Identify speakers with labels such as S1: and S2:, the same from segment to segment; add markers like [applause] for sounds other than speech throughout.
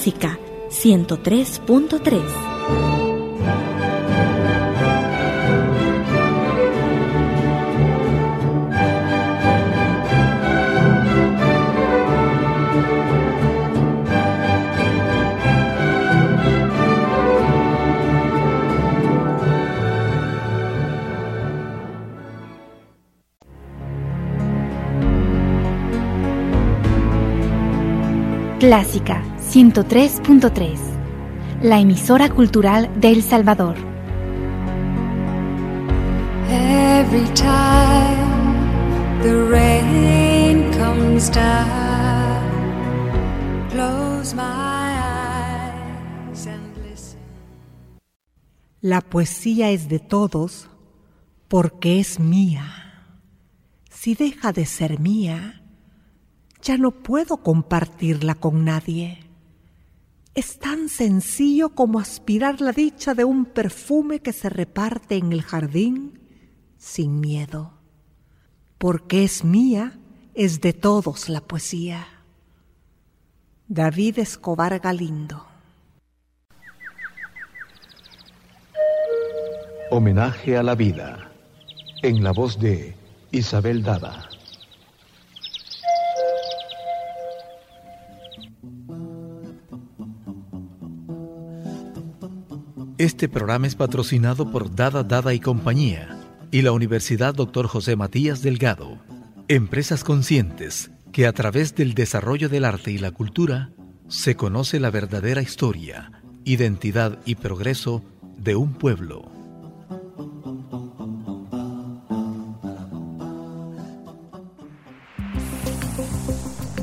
S1: Clásica 103.3. Clásica 103.3, la emisora cultural de El Salvador. Every time the rain comes down,
S2: close my eyes and listen. La poesía es de todos porque es mía. Si deja de ser mía, ya no puedo compartirla con nadie. Es tan sencillo como aspirar la dicha de un perfume que se reparte en el jardín sin miedo. Porque es mía, es de todos la poesía. David Escobar Galindo.
S3: Homenaje a la vida, en la voz de Isabel Dada. Este programa es patrocinado por Dada Dada y Compañía y la Universidad Dr. José Matías Delgado, empresas conscientes que a través del desarrollo del arte y la cultura se conoce la verdadera historia, identidad y progreso de un pueblo.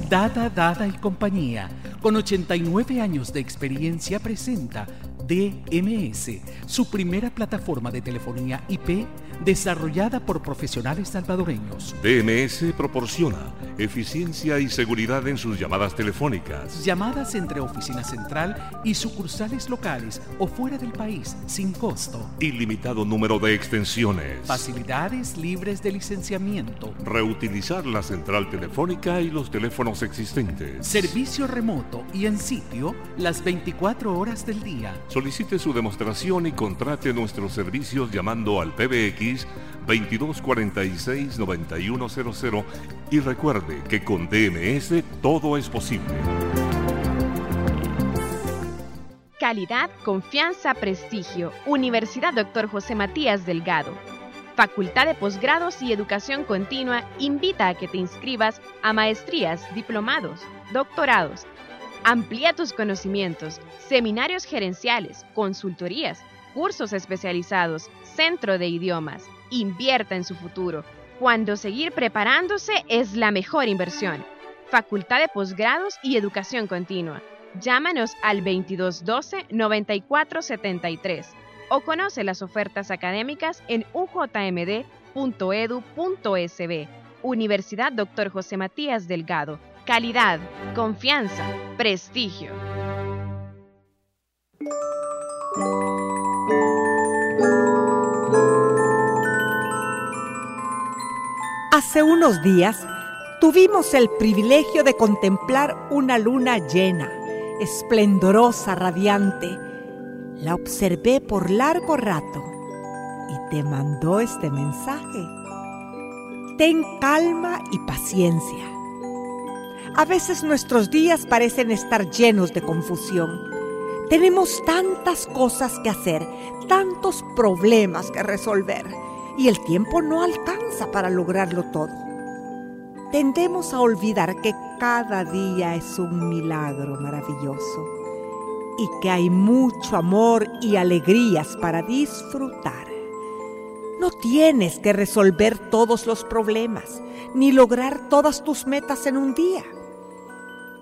S4: Dada Dada y Compañía, con 89 años de experiencia, presenta DMS, su primera plataforma de telefonía IP desarrollada por profesionales salvadoreños.
S5: DMS proporciona eficiencia y seguridad en sus llamadas telefónicas.
S4: Llamadas entre oficina central y sucursales locales o fuera del país sin costo.
S5: Ilimitado número de extensiones.
S4: Facilidades libres de licenciamiento.
S5: Reutilizar la central telefónica y los teléfonos existentes.
S4: Servicio remoto y en sitio las 24 horas del día.
S5: Solicite su demostración y contrate nuestros servicios llamando al PBX 2246-9100 y recuerde que con DMS todo es posible.
S6: Calidad, confianza, prestigio. Universidad Dr. José Matías Delgado. Facultad de Posgrados y Educación Continua invita a que te inscribas a maestrías, diplomados, doctorados. Amplía tus conocimientos, seminarios gerenciales, consultorías, cursos especializados, centro de idiomas invierta en su futuro, cuando seguir preparándose es la mejor inversión. Facultad de Posgrados y Educación Continua. Llámanos al 2212-9473 o conoce las ofertas académicas en ujmd.edu.sb. Universidad Dr. José Matías Delgado. Calidad, confianza, prestigio.
S2: Hace unos días tuvimos el privilegio de contemplar una luna llena, esplendorosa, radiante. La observé por largo rato y te mandó este mensaje. Ten calma y paciencia. A veces nuestros días parecen estar llenos de confusión. Tenemos tantas cosas que hacer, tantos problemas que resolver y el tiempo no alcanza para lograrlo todo. Tendemos a olvidar que cada día es un milagro maravilloso y que hay mucho amor y alegrías para disfrutar. No tienes que resolver todos los problemas ni lograr todas tus metas en un día.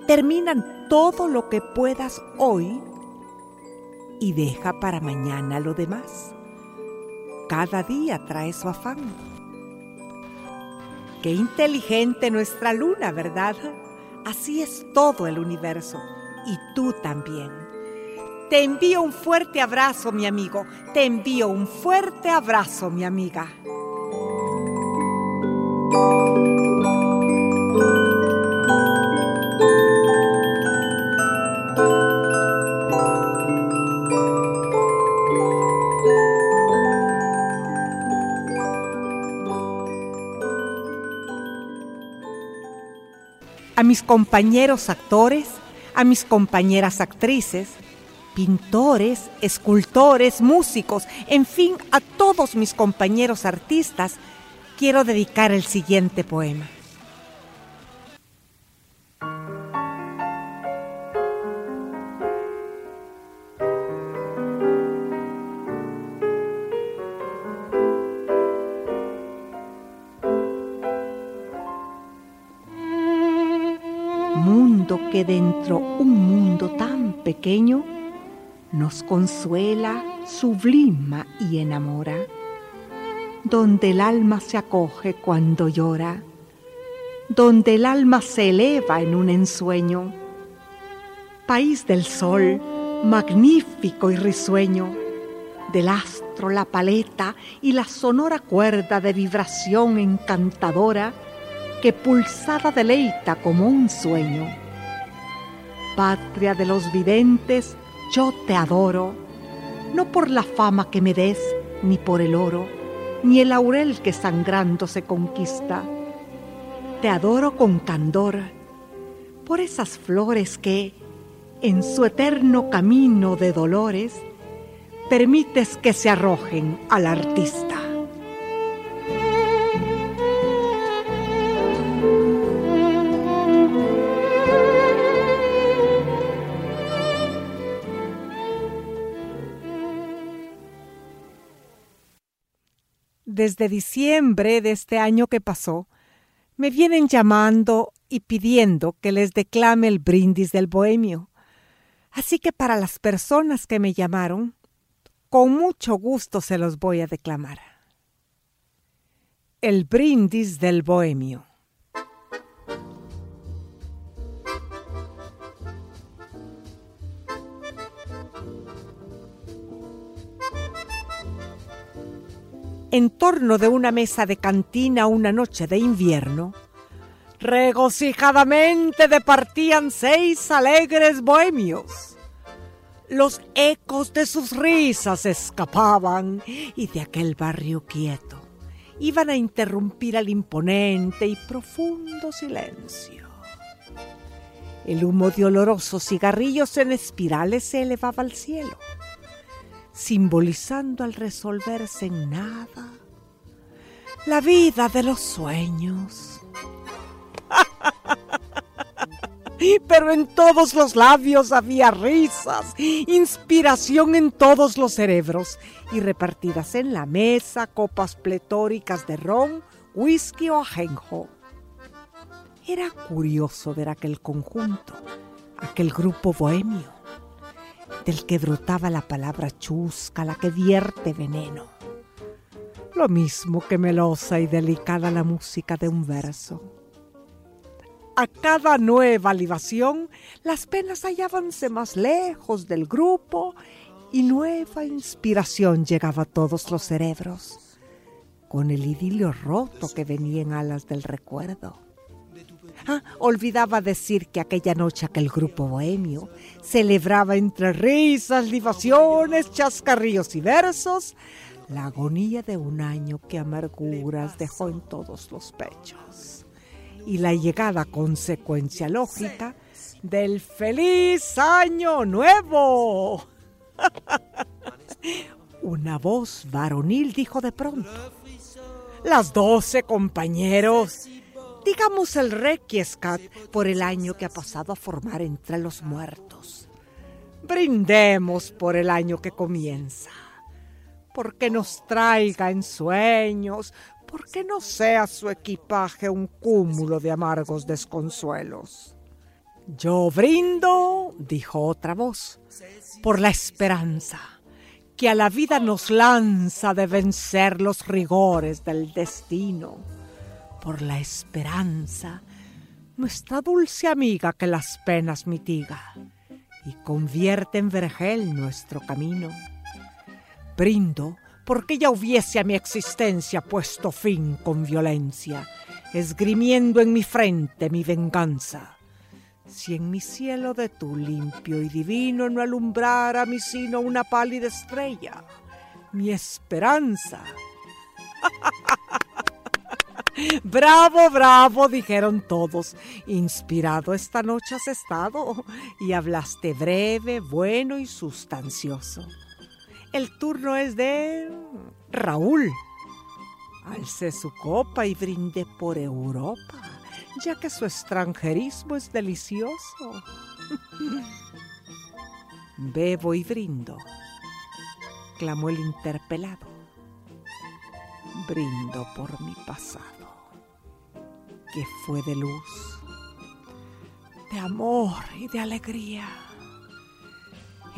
S2: Terminan todo lo que puedas hoy y deja para mañana lo demás. Cada día trae su afán. Qué inteligente nuestra luna, ¿verdad? Así es todo el universo. Y tú también. Te envío un fuerte abrazo, mi amigo. Te envío un fuerte abrazo, mi amiga. Mis compañeros actores, a mis compañeras actrices, pintores, escultores, músicos, en fin, a todos mis compañeros artistas, quiero dedicar el siguiente poema. Pequeño nos consuela, sublima y enamora donde el alma se acoge cuando llora, donde el alma se eleva en un ensueño. País del sol, magnífico y risueño, del astro la paleta y la sonora cuerda de vibración encantadora que pulsada deleita como un sueño. Patria de los videntes, yo te adoro, no por la fama que me des, ni por el oro, ni el laurel que sangrando se conquista. Te adoro con candor por esas flores que, en su eterno camino de dolores, permites que se arrojen al artista. Desde diciembre de este año que pasó, me vienen llamando y pidiendo que les declame el brindis del bohemio. Así que para las personas que me llamaron, con mucho gusto se los voy a declamar. El brindis del bohemio. En torno de una mesa de cantina una noche de invierno, regocijadamente departían seis alegres bohemios. Los ecos de sus risas escapaban y de aquel barrio quieto iban a interrumpir al imponente y profundo silencio. El humo de olorosos cigarrillos en espirales se elevaba al cielo simbolizando al resolverse en nada la vida de los sueños. [laughs] Pero en todos los labios había risas, inspiración en todos los cerebros y repartidas en la mesa copas pletóricas de ron, whisky o ajenjo. Era curioso ver aquel conjunto, aquel grupo bohemio del que brotaba la palabra chusca, la que vierte veneno. Lo mismo que melosa y delicada la música de un verso. A cada nueva libación, las penas hallábanse más lejos del grupo y nueva inspiración llegaba a todos los cerebros, con el idilio roto que venía en alas del recuerdo. Ah, olvidaba decir que aquella noche aquel grupo bohemio celebraba entre risas, libaciones, chascarrillos y versos la agonía de un año que amarguras dejó en todos los pechos. Y la llegada consecuencia lógica del feliz año nuevo. [laughs] Una voz varonil dijo de pronto, las doce compañeros digamos el Requiescat por el año que ha pasado a formar entre los muertos. Brindemos por el año que comienza, porque nos traiga en sueños, porque no sea su equipaje un cúmulo de amargos desconsuelos. Yo brindo, dijo otra voz, por la esperanza que a la vida nos lanza de vencer los rigores del destino por la esperanza, nuestra dulce amiga que las penas mitiga y convierte en vergel nuestro camino. Brindo porque ya hubiese a mi existencia puesto fin con violencia, esgrimiendo en mi frente mi venganza. Si en mi cielo de tu limpio y divino no alumbrara mi sino una pálida estrella, mi esperanza. [laughs] [laughs] bravo, bravo, dijeron todos. Inspirado esta noche has estado y hablaste breve, bueno y sustancioso. El turno es de Raúl. Alce su copa y brinde por Europa, ya que su extranjerismo es delicioso. [laughs] Bebo y brindo, clamó el interpelado. Brindo por mi pasado, que fue de luz, de amor y de alegría,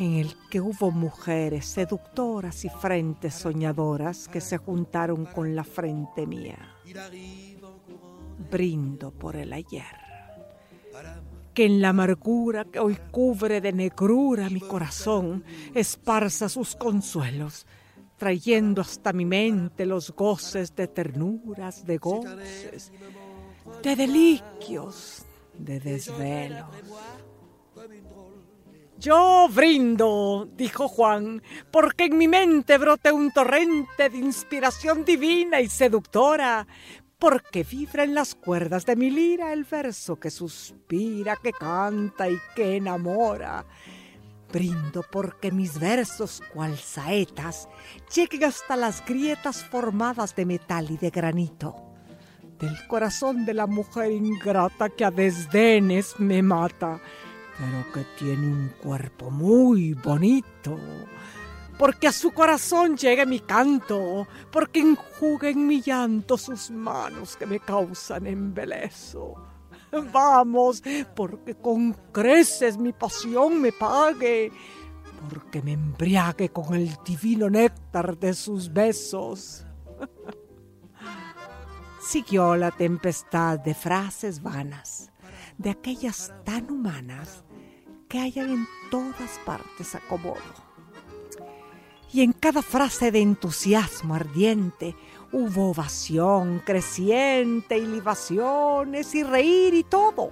S2: en el que hubo mujeres seductoras y frentes soñadoras que se juntaron con la frente mía. Brindo por el ayer que en la amargura que hoy cubre de negrura mi corazón, esparza sus consuelos, trayendo hasta mi mente los goces de ternuras, de goces, de deliquios, de desvelos. Yo brindo, dijo Juan, porque en mi mente brote un torrente de inspiración divina y seductora, porque vibra en las cuerdas de mi lira el verso que suspira, que canta y que enamora. Brindo porque mis versos, cual saetas, lleguen hasta las grietas formadas de metal y de granito, del corazón de la mujer ingrata que a desdenes me mata, pero que tiene un cuerpo muy bonito porque a su corazón llegue mi canto, porque enjugue en mi llanto sus manos que me causan embeleso. [laughs] Vamos, porque con creces mi pasión me pague, porque me embriague con el divino néctar de sus besos. [laughs] Siguió la tempestad de frases vanas, de aquellas tan humanas que hayan en todas partes acomodo y en cada frase de entusiasmo ardiente hubo ovación creciente y libaciones y reír y todo.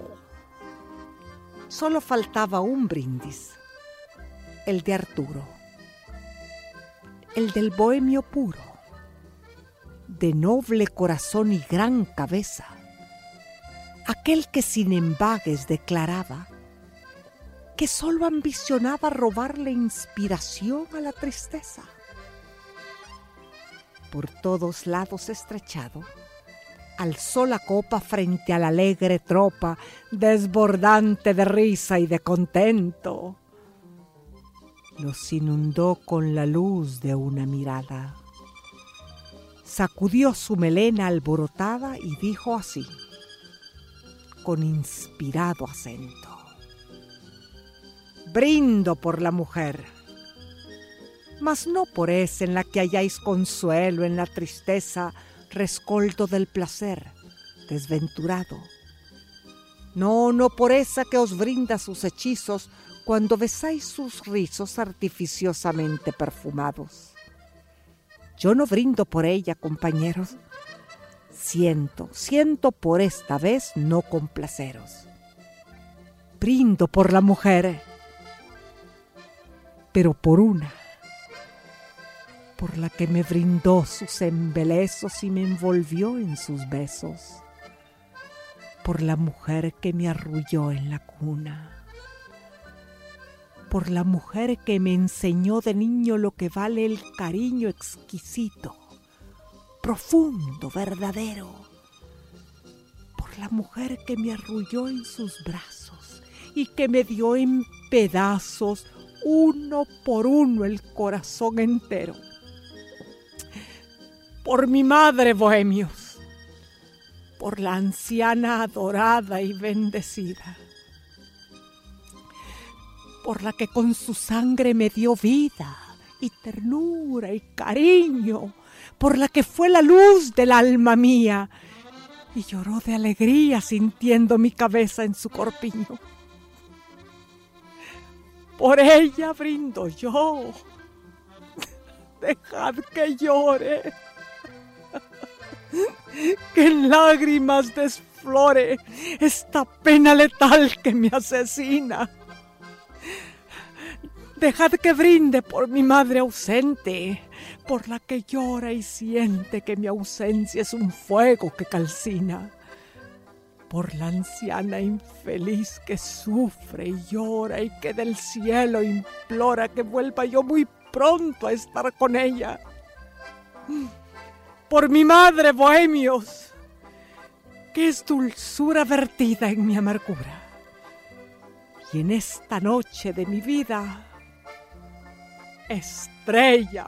S2: Solo faltaba un brindis, el de Arturo, el del bohemio puro, de noble corazón y gran cabeza, aquel que sin embagues declaraba que solo ambicionaba robarle inspiración a la tristeza. Por todos lados estrechado, alzó la copa frente a la alegre tropa, desbordante de risa y de contento. Los inundó con la luz de una mirada. Sacudió su melena alborotada y dijo así, con inspirado acento brindo por la mujer. Mas no por esa en la que halláis consuelo en la tristeza, rescoldo del placer, desventurado. No, no por esa que os brinda sus hechizos cuando besáis sus rizos artificiosamente perfumados. Yo no brindo por ella, compañeros. Siento, siento por esta vez no complaceros. Brindo por la mujer pero por una, por la que me brindó sus embelezos y me envolvió en sus besos, por la mujer que me arrulló en la cuna, por la mujer que me enseñó de niño lo que vale el cariño exquisito, profundo, verdadero, por la mujer que me arrulló en sus brazos y que me dio en pedazos uno por uno el corazón entero. Por mi madre, bohemios, por la anciana adorada y bendecida, por la que con su sangre me dio vida y ternura y cariño, por la que fue la luz del alma mía y lloró de alegría sintiendo mi cabeza en su corpiño por ella brindo yo. [laughs] Dejad que llore. [laughs] Que en lágrimas desflore esta pena letal que me asesina. Dejad que brinde por mi madre ausente, por la que llora y siente que mi ausencia es un fuego que calcina, por la anciana infeliz que sufre y llora y que del cielo implora que vuelva yo muy pronto a estar con ella. Por mi madre, bohemios, que es dulzura vertida en mi amargura. Y en esta noche de mi vida, estrella.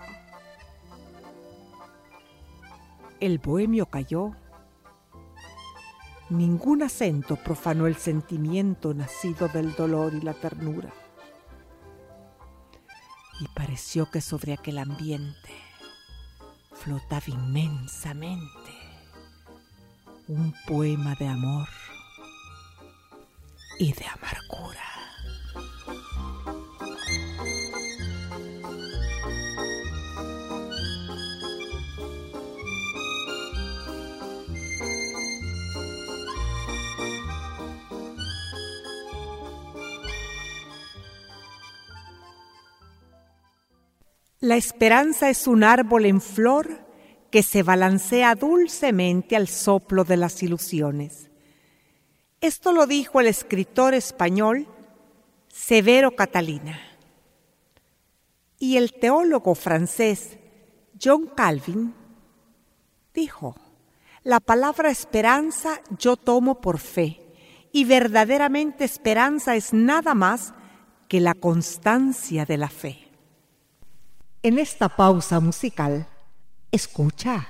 S2: El bohemio cayó. Ningún acento profanó el sentimiento nacido del dolor y la ternura. Y pareció que sobre aquel ambiente flotaba inmensamente un poema de amor y de amargura. La esperanza es un árbol en flor que se balancea dulcemente al soplo de las ilusiones. Esto lo dijo el escritor español Severo Catalina. Y el teólogo francés John Calvin dijo, la palabra esperanza yo tomo por fe, y verdaderamente esperanza es nada más que la constancia de la fe. En esta pausa musical, escucha.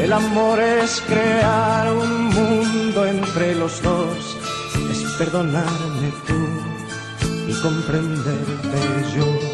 S7: El amor es crear un mundo entre los dos perdonarme tú y comprenderte yo.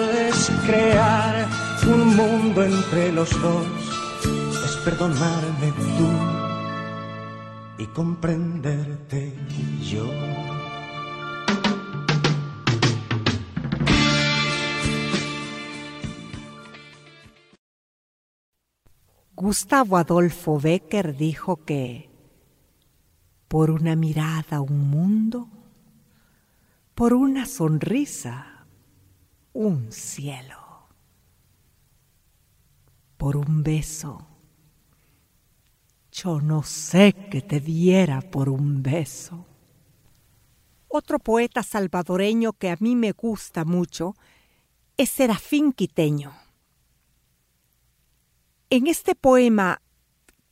S7: crear un mundo entre los dos es perdonarme tú y comprenderte yo.
S2: Gustavo Adolfo Becker dijo que por una mirada un mundo, por una sonrisa un cielo por un beso. Yo no sé qué te diera por un beso. Otro poeta salvadoreño que a mí me gusta mucho es Serafín Quiteño. En este poema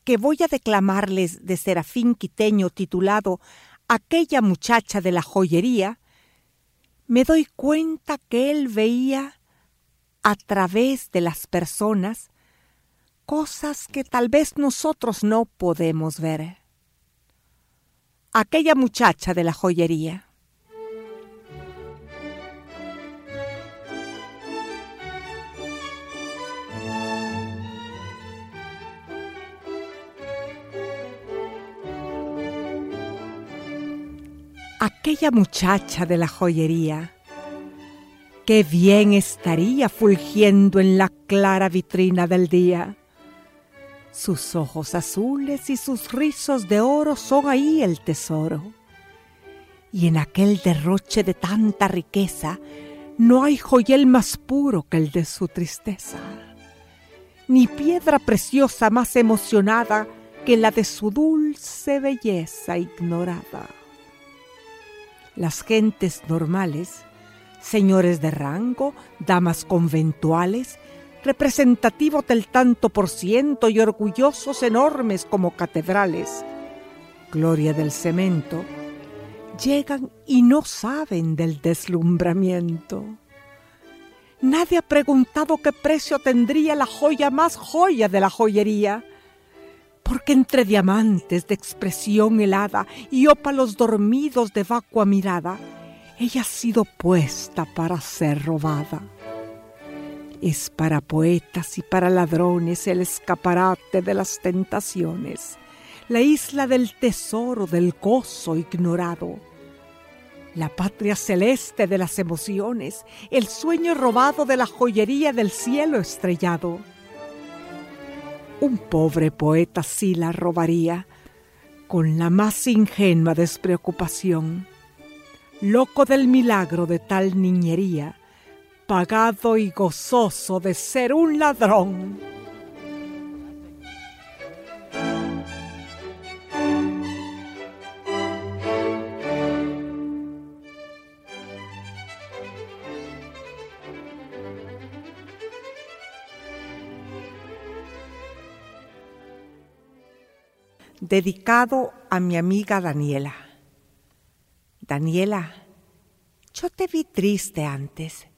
S2: que voy a declamarles de Serafín Quiteño titulado Aquella muchacha de la joyería, me doy cuenta que él veía a través de las personas cosas que tal vez nosotros no podemos ver. Aquella muchacha de la joyería. Aquella muchacha de la joyería. Qué bien estaría fulgiendo en la clara vitrina del día sus ojos azules y sus rizos de oro son ahí el tesoro. Y en aquel derroche de tanta riqueza no hay joyel más puro que el de su tristeza, ni piedra preciosa más emocionada que la de su dulce belleza ignorada. Las gentes normales, señores de rango, damas conventuales, representativos del tanto por ciento y orgullosos enormes como catedrales, gloria del cemento, llegan y no saben del deslumbramiento. Nadie ha preguntado qué precio tendría la joya más joya de la joyería, porque entre diamantes de expresión helada y ópalos dormidos de vacua mirada, ella ha sido puesta para ser robada. Es para poetas y para ladrones el escaparate de las tentaciones, la isla del tesoro del gozo ignorado, la patria celeste de las emociones, el sueño robado de la joyería del cielo estrellado. Un pobre poeta sí la robaría con la más ingenua despreocupación, loco del milagro de tal niñería pagado y gozoso de ser un ladrón. Dedicado a mi amiga Daniela. Daniela, yo te vi triste antes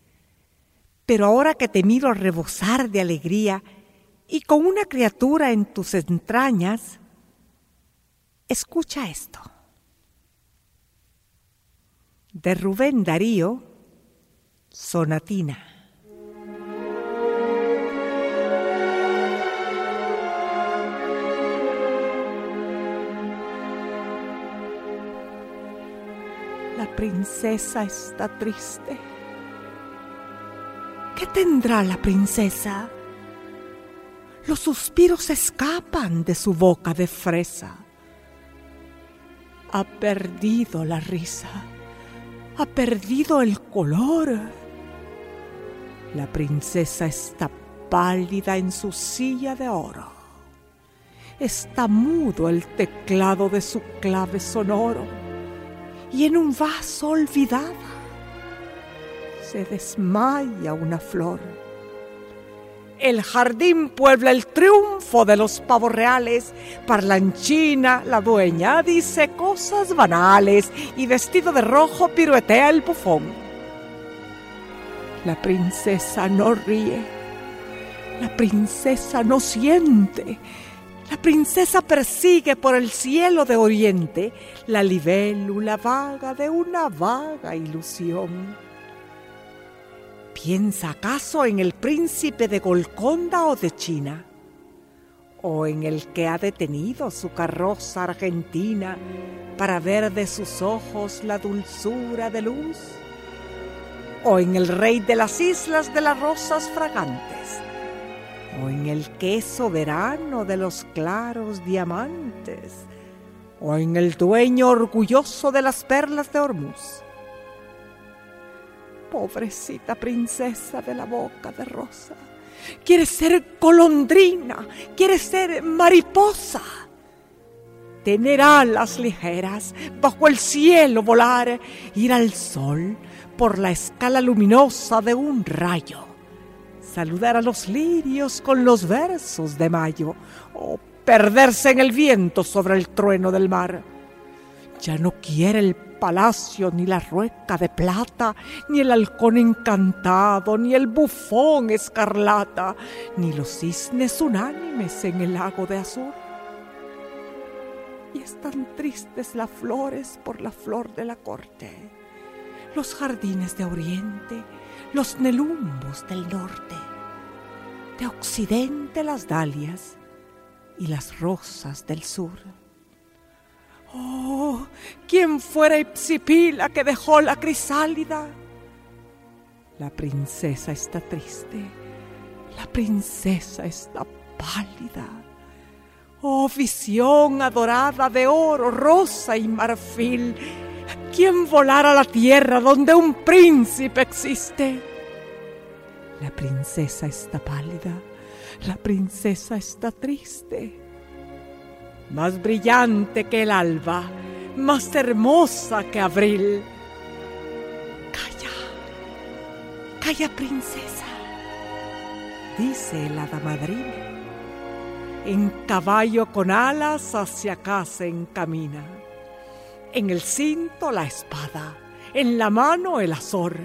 S2: pero ahora que te miro rebosar de alegría y con una criatura en tus entrañas, escucha esto. De Rubén Darío, Sonatina. La princesa está triste ¿Qué tendrá la princesa? Los suspiros escapan de su boca de fresa. Ha perdido la risa, ha perdido el color. La princesa está pálida en su silla de oro. Está mudo el teclado de su clave sonoro y en un vaso olvidada se desmaya una flor. El jardín puebla el triunfo de los pavos reales. Parlanchina, la dueña, dice cosas banales y vestido de rojo piruetea el bufón. La princesa no ríe, la princesa no siente, la princesa persigue por el cielo de oriente la libélula vaga de una vaga ilusión ¿Piensa acaso en el príncipe de Golconda o de China? ¿O en el que ha detenido su carroza argentina para ver de sus ojos la dulzura de luz? ¿O en el rey de las islas de las rosas fragantes? ¿O en el que es soberano de los claros diamantes? ¿O en el dueño orgulloso de las perlas de Hormuz? Pobrecita princesa de la boca de rosa. Quiere ser golondrina, quiere ser mariposa. Tener alas ligeras, bajo el cielo volar, ir al sol por la escala luminosa de un rayo. Saludar a los lirios con los versos de mayo o perderse en el viento sobre el trueno del mar. Ya no quiere el palacio, ni la rueca de plata, ni el halcón encantado, ni el bufón escarlata, ni los cisnes unánimes en el lago de azul. Y están tristes las flores por la flor de la corte, los jardines de oriente, los nelumbos del norte, de occidente las dalias y las rosas del sur. Oh, ¿quién fuera Ipsipila que dejó la crisálida? La princesa está triste, la princesa está pálida. Oh, visión adorada de oro, rosa y marfil, ¿quién volara a la tierra donde un príncipe existe? La princesa está pálida, la princesa está triste más brillante que el alba, más hermosa que abril. Calla, calla princesa, dice el hada madrina. En caballo con alas hacia se encamina. En el cinto la espada, en la mano el azor,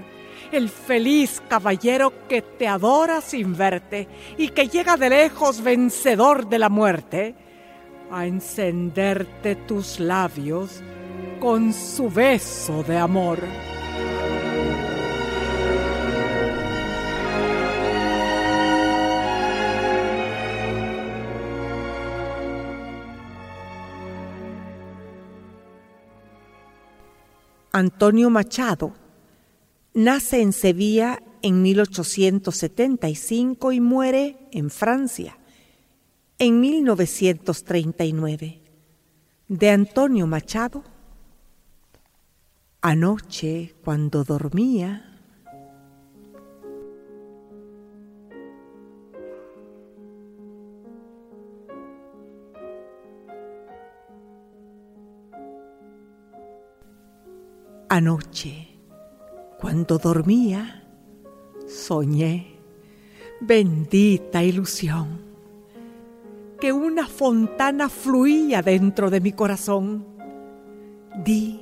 S2: el feliz caballero que te adora sin verte y que llega de lejos vencedor de la muerte a encenderte tus labios con su beso de amor. Antonio Machado nace en Sevilla en 1875 y muere en Francia en 1939 de Antonio Machado. Anoche cuando dormía, Anoche, cuando dormía, soñé, bendita ilusión que una fontana fluía dentro de mi corazón. Di,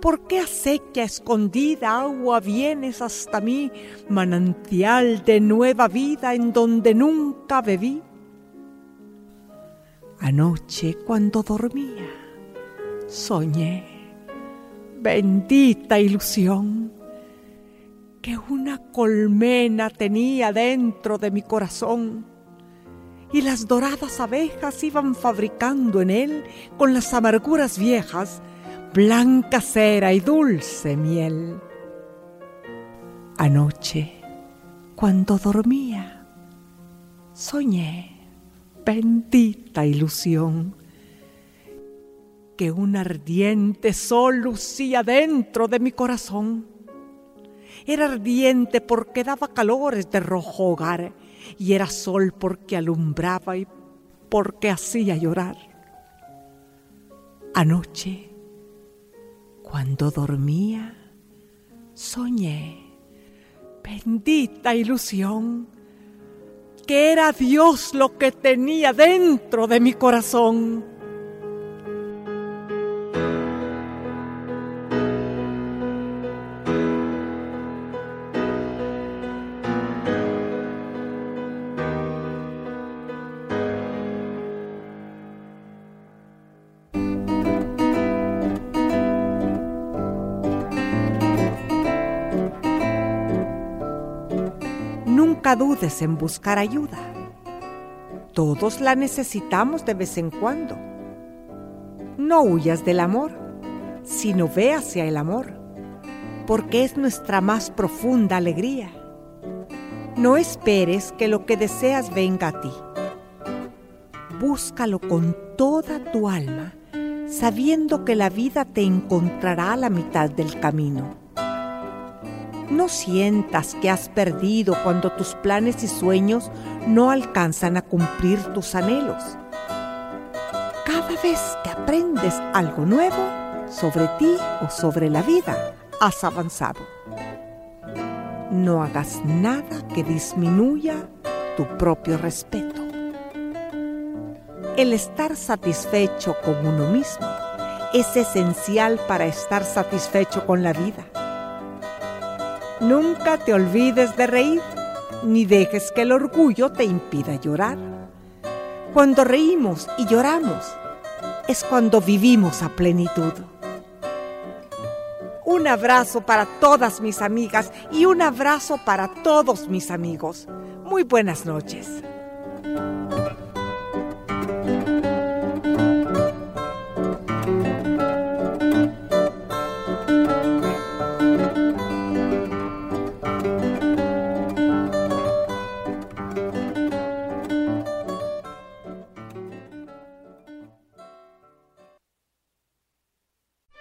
S2: ¿por qué acequia escondida agua vienes hasta mí, manantial de nueva vida en donde nunca bebí? Anoche cuando dormía, soñé, bendita ilusión, que una colmena tenía dentro de mi corazón y las doradas abejas iban fabricando en él, con las amarguras viejas, blanca cera y dulce miel. Anoche, cuando dormía, soñé, bendita ilusión, que un ardiente sol lucía dentro de mi corazón. Era ardiente porque daba calores de rojo hogar y era sol porque alumbraba y porque hacía llorar. Anoche, cuando dormía, soñé, bendita ilusión, que era Dios lo que tenía dentro de mi corazón en buscar ayuda. Todos la necesitamos de vez en cuando. No huyas del amor, sino ve hacia el amor, porque es nuestra más profunda alegría. No esperes que lo que deseas venga a ti. Búscalo con toda tu alma, sabiendo que la vida te encontrará a la mitad del camino. No sientas que has perdido cuando tus planes y sueños no alcanzan a cumplir tus anhelos. Cada vez que aprendes algo nuevo sobre ti o sobre la vida, has avanzado no hagas nada que disminuya tu propio respeto. El estar satisfecho con uno mismo es esencial para estar satisfecho con la vida. Nunca te olvides de reír, ni dejes que el orgullo te impida llorar. Cuando reímos y lloramos, es cuando vivimos a plenitud. Un abrazo para todas mis amigas y un abrazo para todos mis amigos. Muy buenas noches.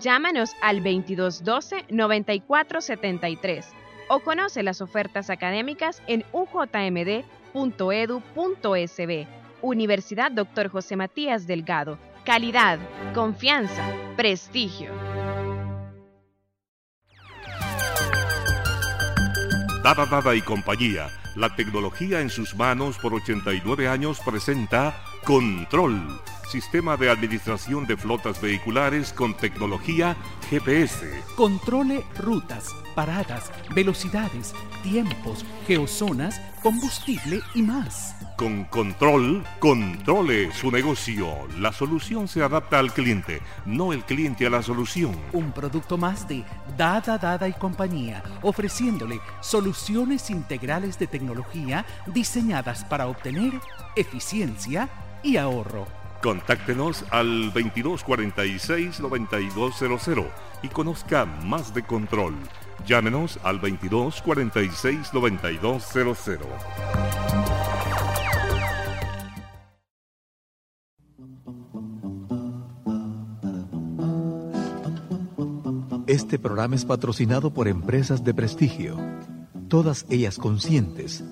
S6: Llámanos al 2212-9473 o conoce las ofertas académicas en ujmd.edu.sb. Universidad Dr. José Matías Delgado. Calidad, confianza, prestigio.
S5: Dada Dada y compañía, la tecnología en sus manos por 89 años presenta Control Sistema de Administración de Flotas Vehiculares con tecnología GPS.
S4: Controle rutas, paradas, velocidades, tiempos, geozonas, combustible y más.
S5: Con control, controle su negocio. La solución se adapta al cliente, no el cliente a la solución.
S4: Un producto más de Dada Dada y compañía, ofreciéndole soluciones integrales de tecnología diseñadas para obtener eficiencia y ahorro.
S5: Contáctenos al 2246-9200 y conozca más de control. Llámenos al 2246-9200.
S3: Este programa es patrocinado por empresas de prestigio, todas ellas conscientes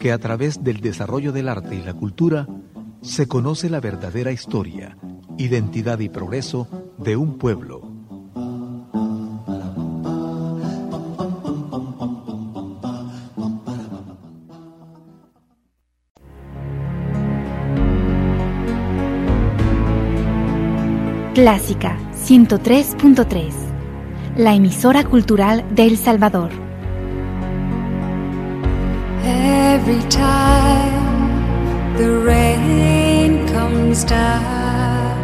S3: que a través del desarrollo del arte y la cultura se conoce la verdadera historia, identidad y progreso de un pueblo.
S1: Clásica 103.3, la emisora cultural de El Salvador.
S8: Every the rain comes down.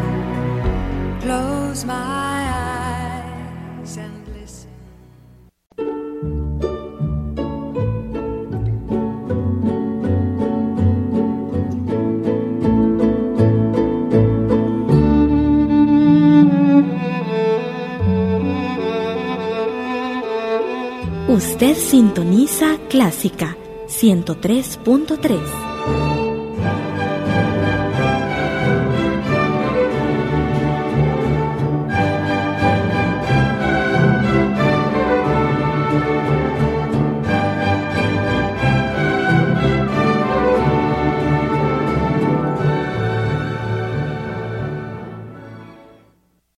S8: Close my eyes and listen.
S1: Usted sintoniza Clásica 103.3.